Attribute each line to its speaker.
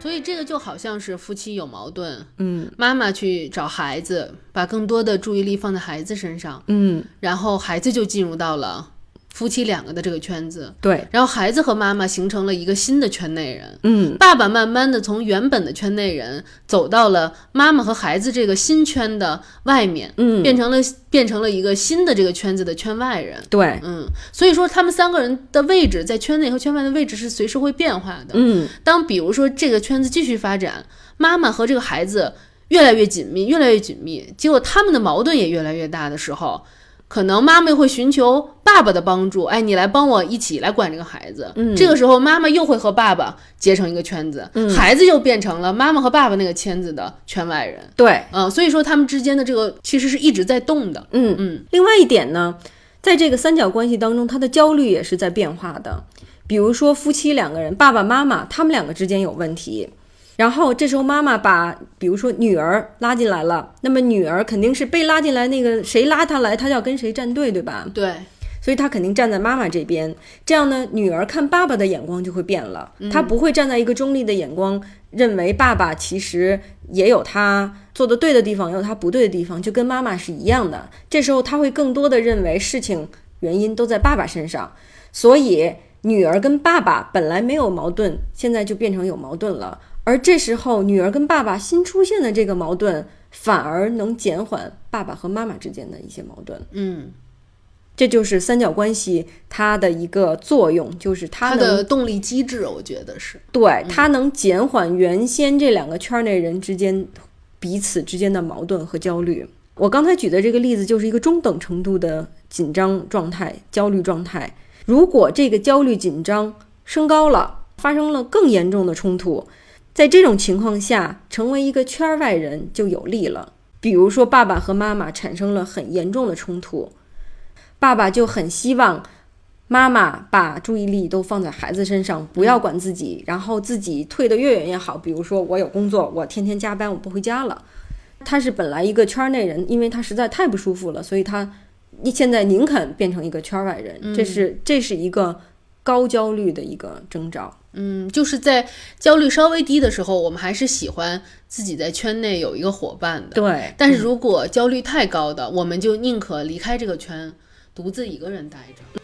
Speaker 1: 所以这个就好像是夫妻有矛盾，
Speaker 2: 嗯
Speaker 1: 妈妈去找孩子，把更多的注意力放在孩子身上，
Speaker 2: 嗯，
Speaker 1: 然后孩子就进入到了夫妻两个的这个圈子，
Speaker 2: 对，
Speaker 1: 然后孩子和妈妈形成了一个新的圈内人。
Speaker 2: 嗯。
Speaker 1: 爸爸慢慢的从原本的圈内人走到了妈妈和孩子这个新圈的外面，
Speaker 2: 嗯，
Speaker 1: 变成了变成了一个新的这个圈子的圈外人。
Speaker 2: 对，
Speaker 1: 嗯，所以说他们三个人的位置在圈内和圈外的位置是随时会变化的。
Speaker 2: 嗯。
Speaker 1: 当比如说这个圈子继续发展，妈妈和这个孩子越来越紧密，越来越紧密，结果他们的矛盾也越来越大的时候，可能妈妈会寻求爸爸的帮助，哎，你来帮我一起来管这个孩子。
Speaker 2: 嗯
Speaker 1: 这个时候妈妈又会和爸爸结成一个圈子，
Speaker 2: 嗯
Speaker 1: 孩子又变成了妈妈和爸爸那个圈子的圈外人。
Speaker 2: 对，
Speaker 1: 嗯，所以说他们之间的这个其实是一直在动的。
Speaker 2: 嗯
Speaker 1: 嗯
Speaker 2: 另外一点呢，在这个三角关系当中，他的焦虑也是在变化的。比如说夫妻两个人，爸爸妈妈他们两个之间有问题，然后这时候妈妈把比如说女儿拉进来了，那么女儿肯定是被拉进来，那个谁拉她来，她就要跟谁站队，对吧？
Speaker 1: 对，
Speaker 2: 所以她肯定站在妈妈这边。这样呢，女儿看爸爸的眼光就会变了，她不会站在一个中立的眼光，认为爸爸其实也有他做的对的地方，也有他不对的地方，就跟妈妈是一样的。这时候她会更多的认为事情原因都在爸爸身上，所以女儿跟爸爸本来没有矛盾，现在就变成有矛盾了。而这时候，女儿跟爸爸新出现的这个矛盾，反而能减缓爸爸和妈妈之间的一些矛盾。
Speaker 1: 嗯，
Speaker 2: 这就是三角关系它的一个作用，就是它
Speaker 1: 它的动力机制，我觉得是。
Speaker 2: 对它能减缓原先这两个圈内人之间彼此之间的矛盾和焦虑。我刚才举的这个例子就是一个中等程度的紧张状态、焦虑状态。如果这个焦虑紧张升高了，发生了更严重的冲突，在这种情况下，成为一个圈外人就有利了。比如说，爸爸和妈妈产生了很严重的冲突，爸爸就很希望妈妈把注意力都放在孩子身上，不要管自己，然后自己退得越远越好。比如说，我有工作，我天天加班，我不回家了。他是本来一个圈内人，因为他实在太不舒服了，所以他现在宁肯变成一个圈外人。这是这是一个高焦虑的一个征兆。
Speaker 1: 嗯，就是在焦虑稍微低的时候，我们还是喜欢自己在圈内有一个伙伴的。
Speaker 2: 对，
Speaker 1: 但是如果焦虑太高的，我们就宁可离开这个圈，独自一个人待着。